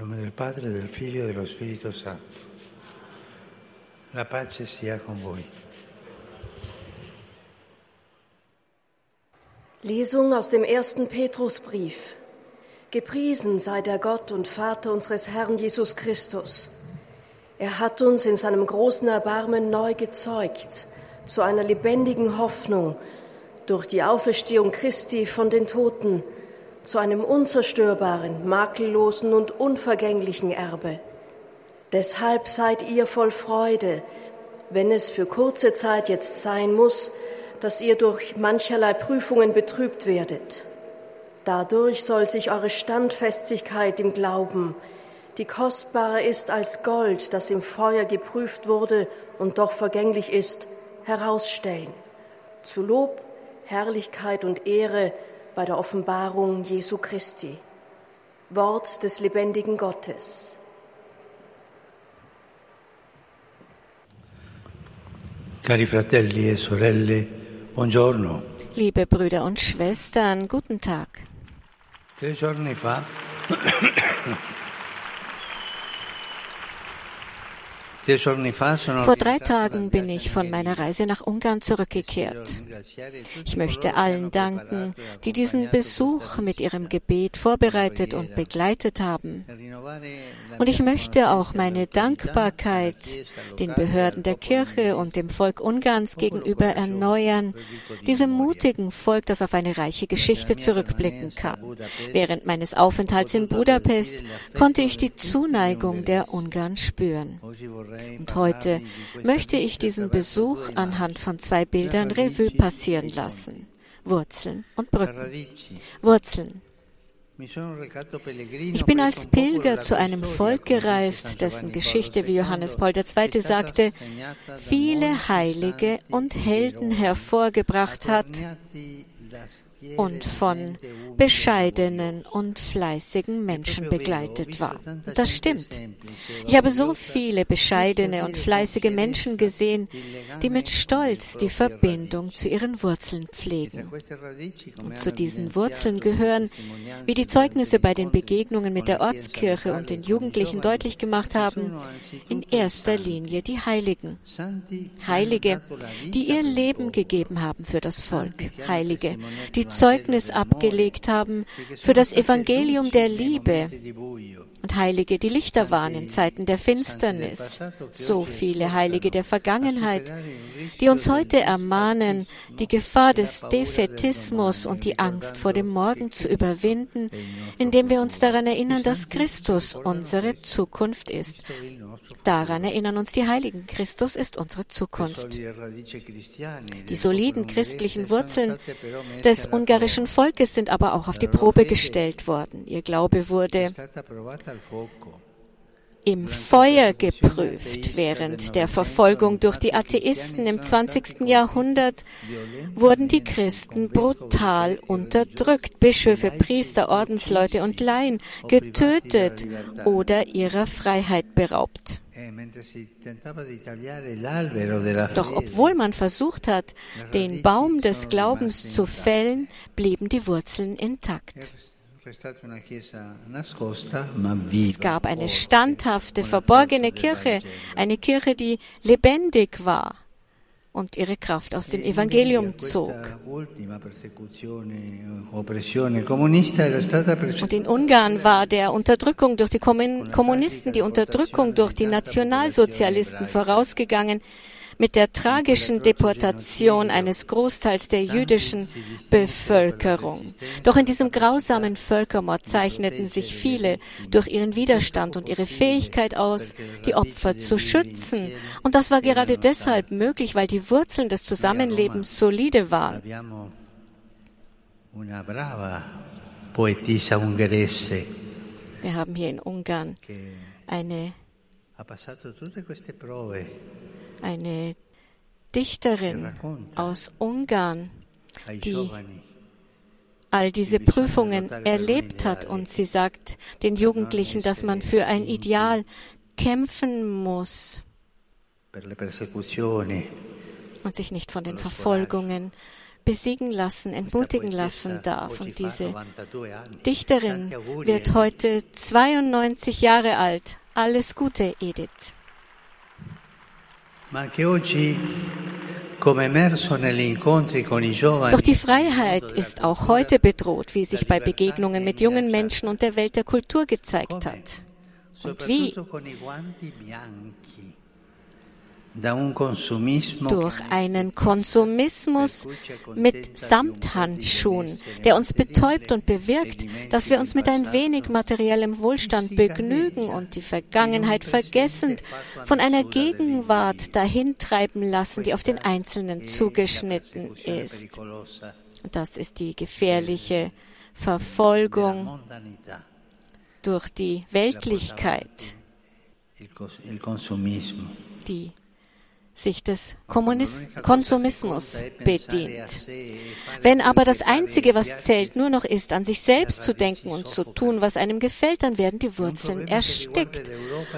nome del Padre, del Figlio e dello Spirito Santo. La pace sia con voi. Lesung aus dem ersten Petrusbrief. Gepriesen sei der Gott und Vater unseres Herrn Jesus Christus. Er hat uns in seinem großen Erbarmen neu gezeugt zu einer lebendigen Hoffnung durch die Auferstehung Christi von den Toten, zu einem unzerstörbaren, makellosen und unvergänglichen Erbe. Deshalb seid ihr voll Freude, wenn es für kurze Zeit jetzt sein muss, dass ihr durch mancherlei Prüfungen betrübt werdet. Dadurch soll sich eure Standfestigkeit im Glauben, die kostbarer ist als Gold, das im Feuer geprüft wurde und doch vergänglich ist, herausstellen. Zu Lob, Herrlichkeit und Ehre bei der Offenbarung Jesu Christi. Wort des lebendigen Gottes. Cari fratelli e sorelle, buongiorno. Liebe Brüder und Schwestern, guten Tag. Tre giorni fa Vor drei Tagen bin ich von meiner Reise nach Ungarn zurückgekehrt. Ich möchte allen danken, die diesen Besuch mit ihrem Gebet vorbereitet und begleitet haben. Und ich möchte auch meine Dankbarkeit den Behörden der Kirche und dem Volk Ungarns gegenüber erneuern, diesem mutigen Volk, das auf eine reiche Geschichte zurückblicken kann. Während meines Aufenthalts in Budapest konnte ich die Zuneigung der Ungarn spüren. Und heute möchte ich diesen Besuch anhand von zwei Bildern Revue passieren lassen. Wurzeln und Brücken. Wurzeln. Ich bin als Pilger zu einem Volk gereist, dessen Geschichte, wie Johannes Paul II. sagte, viele Heilige und Helden hervorgebracht hat und von bescheidenen und fleißigen Menschen begleitet war. Das stimmt. Ich habe so viele bescheidene und fleißige Menschen gesehen, die mit Stolz die Verbindung zu ihren Wurzeln pflegen. Und zu diesen Wurzeln gehören, wie die Zeugnisse bei den Begegnungen mit der Ortskirche und den Jugendlichen deutlich gemacht haben, in erster Linie die Heiligen. Heilige, die ihr Leben gegeben haben für das Volk. Heilige, die Zeugnis abgelegt haben für das Evangelium der Liebe und Heilige, die Lichter waren in Zeiten der Finsternis. So viele Heilige der Vergangenheit, die uns heute ermahnen, die Gefahr des Defetismus und die Angst vor dem Morgen zu überwinden, indem wir uns daran erinnern, dass Christus unsere Zukunft ist. Daran erinnern uns die Heiligen. Christus ist unsere Zukunft. Die soliden christlichen Wurzeln des ungarischen Volkes sind aber auch auf die Probe gestellt worden. Ihr Glaube wurde im Feuer geprüft. Während der Verfolgung durch die Atheisten im 20. Jahrhundert wurden die Christen brutal unterdrückt. Bischöfe, Priester, Ordensleute und Laien getötet oder ihrer Freiheit beraubt. Doch obwohl man versucht hat, den Baum des Glaubens zu fällen, blieben die Wurzeln intakt. Es gab eine standhafte, verborgene Kirche, eine Kirche, die lebendig war und ihre Kraft aus dem Evangelium zog. Und in Ungarn war der Unterdrückung durch die Kommunisten, die Unterdrückung durch die Nationalsozialisten vorausgegangen, mit der tragischen Deportation eines Großteils der jüdischen Bevölkerung. Doch in diesem grausamen Völkermord zeichneten sich viele durch ihren Widerstand und ihre Fähigkeit aus, die Opfer zu schützen. Und das war gerade deshalb möglich, weil die Wurzeln des Zusammenlebens solide waren. Wir haben hier in Ungarn eine eine Dichterin aus Ungarn, die all diese Prüfungen erlebt hat und sie sagt den Jugendlichen, dass man für ein Ideal kämpfen muss und sich nicht von den Verfolgungen besiegen lassen, entmutigen lassen darf. Und diese Dichterin wird heute 92 Jahre alt. Alles Gute, Edith. Doch die Freiheit ist auch heute bedroht, wie sich bei Begegnungen mit jungen Menschen und der Welt der Kultur gezeigt hat. Und wie? Durch einen Konsumismus mit Samthandschuhen, der uns betäubt und bewirkt, dass wir uns mit ein wenig materiellem Wohlstand begnügen und die Vergangenheit vergessend von einer Gegenwart dahintreiben lassen, die auf den Einzelnen zugeschnitten ist. Und das ist die gefährliche Verfolgung durch die Weltlichkeit, die sich des Kommunis Konsumismus bedient. Wenn aber das Einzige, was zählt, nur noch ist, an sich selbst zu denken und zu tun, was einem gefällt, dann werden die Wurzeln erstickt.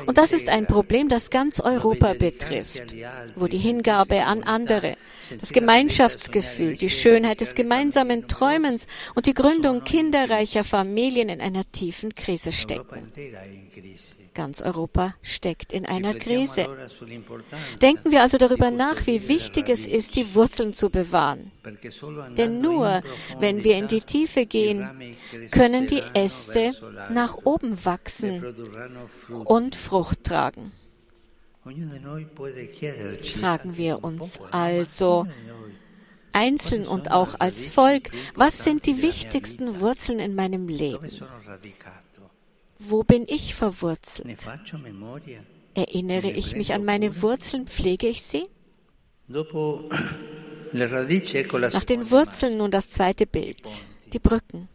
Und das ist ein Problem, das ganz Europa betrifft, wo die Hingabe an andere, das Gemeinschaftsgefühl, die Schönheit des gemeinsamen Träumens und die Gründung kinderreicher Familien in einer tiefen Krise stecken. Ganz Europa steckt in einer Krise. Denken wir also darüber nach, wie wichtig es ist, die Wurzeln zu bewahren. Denn nur wenn wir in die Tiefe gehen, können die Äste nach oben wachsen und Frucht tragen. Fragen wir uns also, einzeln und auch als Volk, was sind die wichtigsten Wurzeln in meinem Leben? Wo bin ich verwurzelt? Erinnere ich mich an meine Wurzeln? Pflege ich sie? Nach den Wurzeln nun das zweite Bild, die Brücken.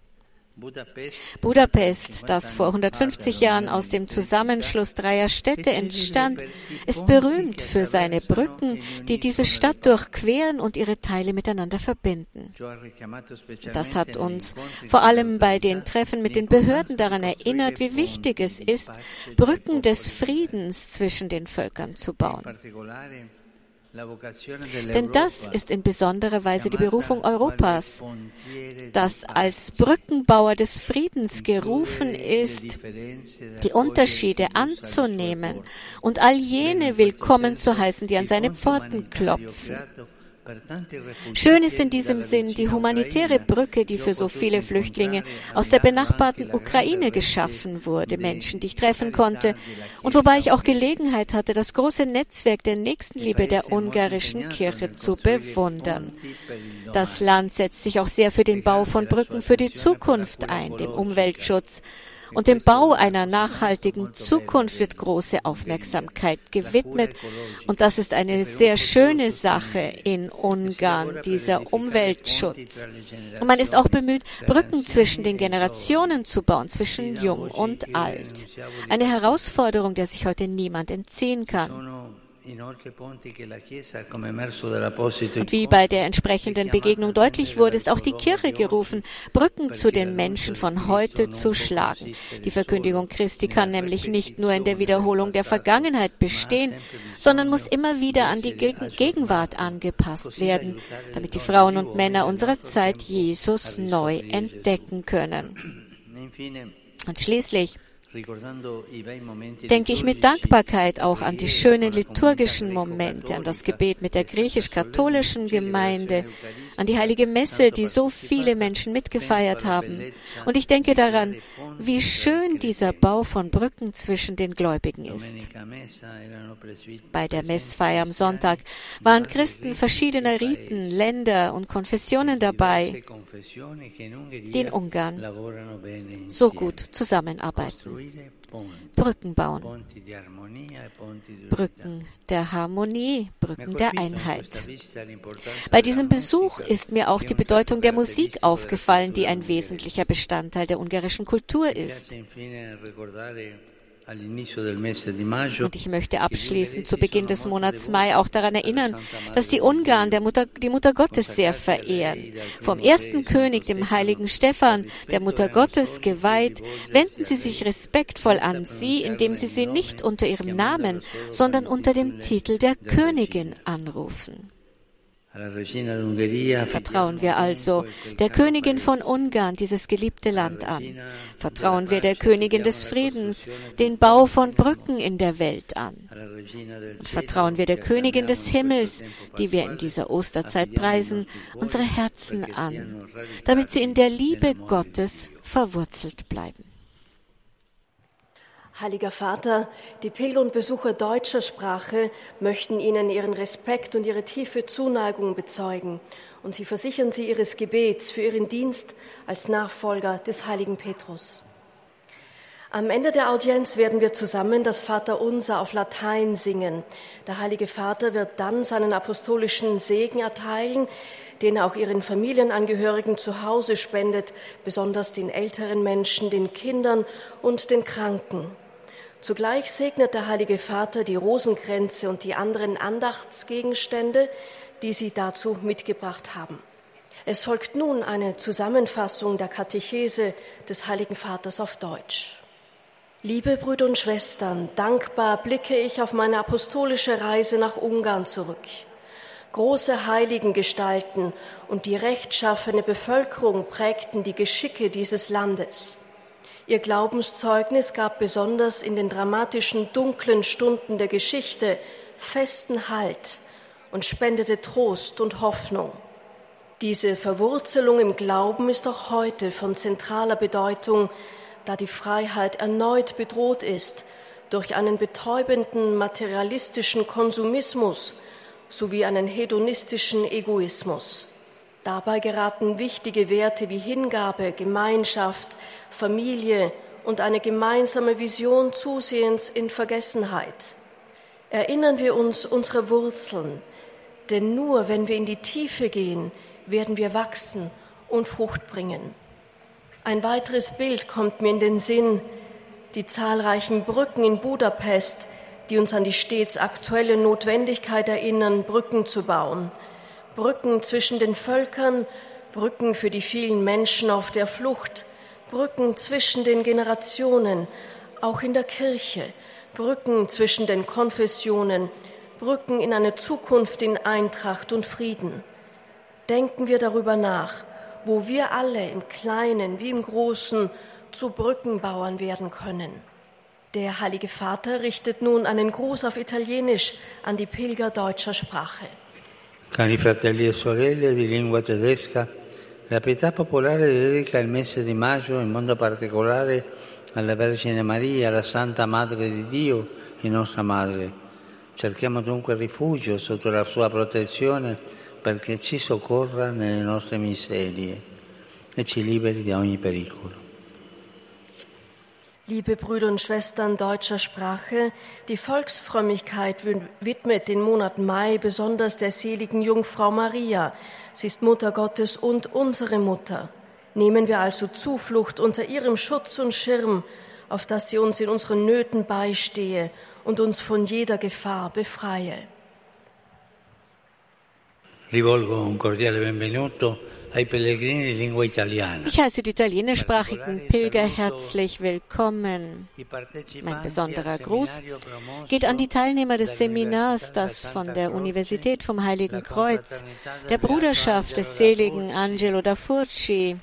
Budapest, das vor 150 Jahren aus dem Zusammenschluss dreier Städte entstand, ist berühmt für seine Brücken, die diese Stadt durchqueren und ihre Teile miteinander verbinden. Das hat uns vor allem bei den Treffen mit den Behörden daran erinnert, wie wichtig es ist, Brücken des Friedens zwischen den Völkern zu bauen. Denn das ist in besonderer Weise die Berufung Europas, das als Brückenbauer des Friedens gerufen ist, die Unterschiede anzunehmen und all jene willkommen zu heißen, die an seine Pforten klopfen. Schön ist in diesem Sinn die humanitäre Brücke, die für so viele Flüchtlinge aus der benachbarten Ukraine geschaffen wurde, Menschen, die ich treffen konnte, und wobei ich auch Gelegenheit hatte, das große Netzwerk der Nächstenliebe der ungarischen Kirche zu bewundern. Das Land setzt sich auch sehr für den Bau von Brücken für die Zukunft ein, dem Umweltschutz, und dem Bau einer nachhaltigen Zukunft wird große Aufmerksamkeit gewidmet. Und das ist eine sehr schöne Sache in Ungarn, dieser Umweltschutz. Und man ist auch bemüht, Brücken zwischen den Generationen zu bauen, zwischen jung und alt. Eine Herausforderung, der sich heute niemand entziehen kann. Und wie bei der entsprechenden Begegnung deutlich wurde, ist auch die Kirche gerufen, Brücken zu den Menschen von heute zu schlagen. Die Verkündigung Christi kann nämlich nicht nur in der Wiederholung der Vergangenheit bestehen, sondern muss immer wieder an die Gegenwart angepasst werden, damit die Frauen und Männer unserer Zeit Jesus neu entdecken können. Und schließlich denke ich mit Dankbarkeit auch an die schönen liturgischen Momente, an das Gebet mit der griechisch-katholischen Gemeinde, an die heilige Messe, die so viele Menschen mitgefeiert haben. Und ich denke daran, wie schön dieser Bau von Brücken zwischen den Gläubigen ist. Bei der Messfeier am Sonntag waren Christen verschiedener Riten, Länder und Konfessionen dabei, die in Ungarn so gut zusammenarbeiten. Brücken bauen. Brücken der Harmonie, Brücken der Einheit. Bei diesem Besuch ist mir auch die Bedeutung der Musik aufgefallen, die ein wesentlicher Bestandteil der ungarischen Kultur ist. Und ich möchte abschließend zu Beginn des Monats Mai auch daran erinnern, dass die Ungarn der Mutter, die Mutter Gottes sehr verehren. Vom ersten König, dem heiligen Stephan, der Mutter Gottes geweiht, wenden sie sich respektvoll an sie, indem sie sie nicht unter ihrem Namen, sondern unter dem Titel der Königin anrufen. Vertrauen wir also der Königin von Ungarn dieses geliebte Land an. Vertrauen wir der Königin des Friedens den Bau von Brücken in der Welt an. Und vertrauen wir der Königin des Himmels, die wir in dieser Osterzeit preisen, unsere Herzen an, damit sie in der Liebe Gottes verwurzelt bleiben. Heiliger Vater, die Pilger und Besucher deutscher Sprache möchten Ihnen ihren Respekt und ihre tiefe Zuneigung bezeugen und sie versichern Sie Ihres Gebets für Ihren Dienst als Nachfolger des heiligen Petrus. Am Ende der Audienz werden wir zusammen das Vaterunser auf Latein singen. Der Heilige Vater wird dann seinen apostolischen Segen erteilen, den er auch ihren Familienangehörigen zu Hause spendet, besonders den älteren Menschen, den Kindern und den Kranken. Zugleich segnet der Heilige Vater die Rosenkränze und die anderen Andachtsgegenstände, die sie dazu mitgebracht haben. Es folgt nun eine Zusammenfassung der Katechese des Heiligen Vaters auf Deutsch. Liebe Brüder und Schwestern, dankbar blicke ich auf meine apostolische Reise nach Ungarn zurück. Große Heiligengestalten und die rechtschaffene Bevölkerung prägten die Geschicke dieses Landes. Ihr Glaubenszeugnis gab besonders in den dramatischen dunklen Stunden der Geschichte festen Halt und spendete Trost und Hoffnung. Diese Verwurzelung im Glauben ist auch heute von zentraler Bedeutung, da die Freiheit erneut bedroht ist durch einen betäubenden materialistischen Konsumismus sowie einen hedonistischen Egoismus. Dabei geraten wichtige Werte wie Hingabe, Gemeinschaft, Familie und eine gemeinsame Vision zusehends in Vergessenheit. Erinnern wir uns unserer Wurzeln, denn nur wenn wir in die Tiefe gehen, werden wir wachsen und Frucht bringen. Ein weiteres Bild kommt mir in den Sinn, die zahlreichen Brücken in Budapest, die uns an die stets aktuelle Notwendigkeit erinnern, Brücken zu bauen – Brücken zwischen den Völkern, Brücken für die vielen Menschen auf der Flucht, Brücken zwischen den Generationen, auch in der Kirche, Brücken zwischen den Konfessionen, Brücken in eine Zukunft in Eintracht und Frieden. Denken wir darüber nach, wo wir alle im Kleinen wie im Großen zu Brückenbauern werden können. Der Heilige Vater richtet nun einen Gruß auf Italienisch an die Pilger deutscher Sprache. Cari fratelli e sorelle di lingua tedesca, la pietà popolare dedica il mese di maggio, in modo particolare, alla Vergine Maria, la Santa Madre di Dio e nostra Madre. Cerchiamo dunque rifugio sotto la sua protezione perché ci soccorra nelle nostre miserie e ci liberi da ogni pericolo. Liebe Brüder und Schwestern deutscher Sprache, die Volksfrömmigkeit widmet den Monat Mai besonders der seligen Jungfrau Maria. Sie ist Mutter Gottes und unsere Mutter. Nehmen wir also Zuflucht unter ihrem Schutz und Schirm, auf dass sie uns in unseren Nöten beistehe und uns von jeder Gefahr befreie. Rivolgo un cordiale benvenuto ich heiße die italienischsprachigen Pilger herzlich willkommen. Mein besonderer Gruß geht an die Teilnehmer des Seminars, das von der Universität vom Heiligen Kreuz, der Bruderschaft des seligen Angelo da Furci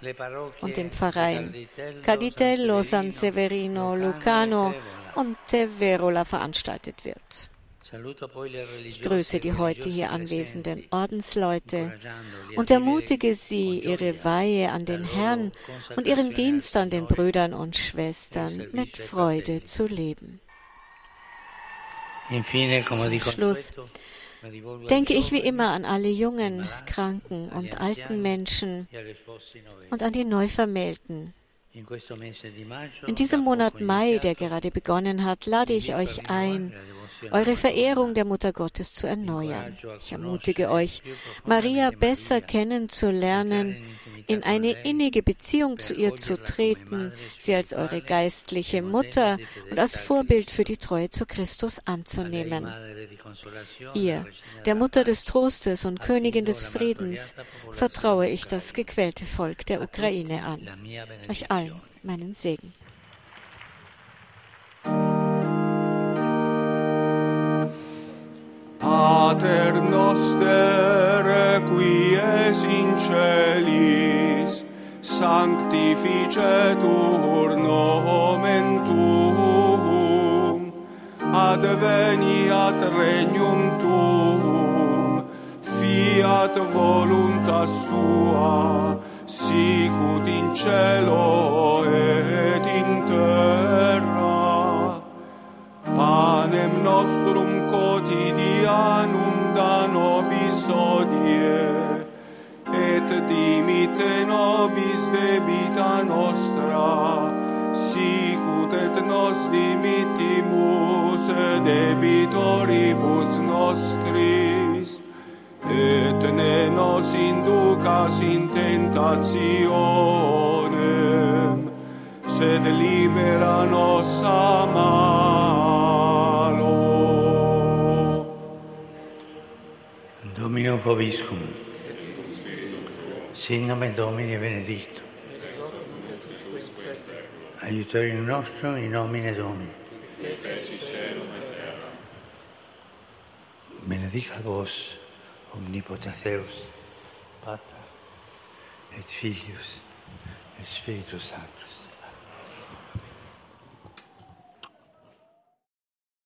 und dem Pfarreien Caditello, San Severino, Lucano und Teverola veranstaltet wird. Ich grüße die heute hier anwesenden Ordensleute und ermutige sie, ihre Weihe an den Herrn und ihren Dienst an den Brüdern und Schwestern mit Freude zu leben. Zum Schluss denke ich wie immer an alle jungen, kranken und alten Menschen und an die Neuvermählten. In diesem Monat Mai, der gerade begonnen hat, lade ich euch ein, eure Verehrung der Mutter Gottes zu erneuern. Ich ermutige euch, Maria besser kennenzulernen, in eine innige Beziehung zu ihr zu treten, sie als eure geistliche Mutter und als Vorbild für die Treue zu Christus anzunehmen. Ihr, der Mutter des Trostes und Königin des Friedens, vertraue ich das gequälte Volk der Ukraine an. Euch allen meinen Segen. nostre quies in celis sanctificetur nomen tuum adveniat regnum tuum fiat voluntas tua sicut in cielo et in terra. Panem nostrum quotidianum nobis odie, et dimite nobis debita nostra, sicut et nos dimittimus debitoribus nostris, et ne nos inducas in tentationem, sed libera nos a Domino Vobiscum. Sin nomen Domini benedictum. Aiutorium nostrum in nomine Domini. Benedicat vos, omnipotens Pater, et Filius, et Spiritus Sanctus.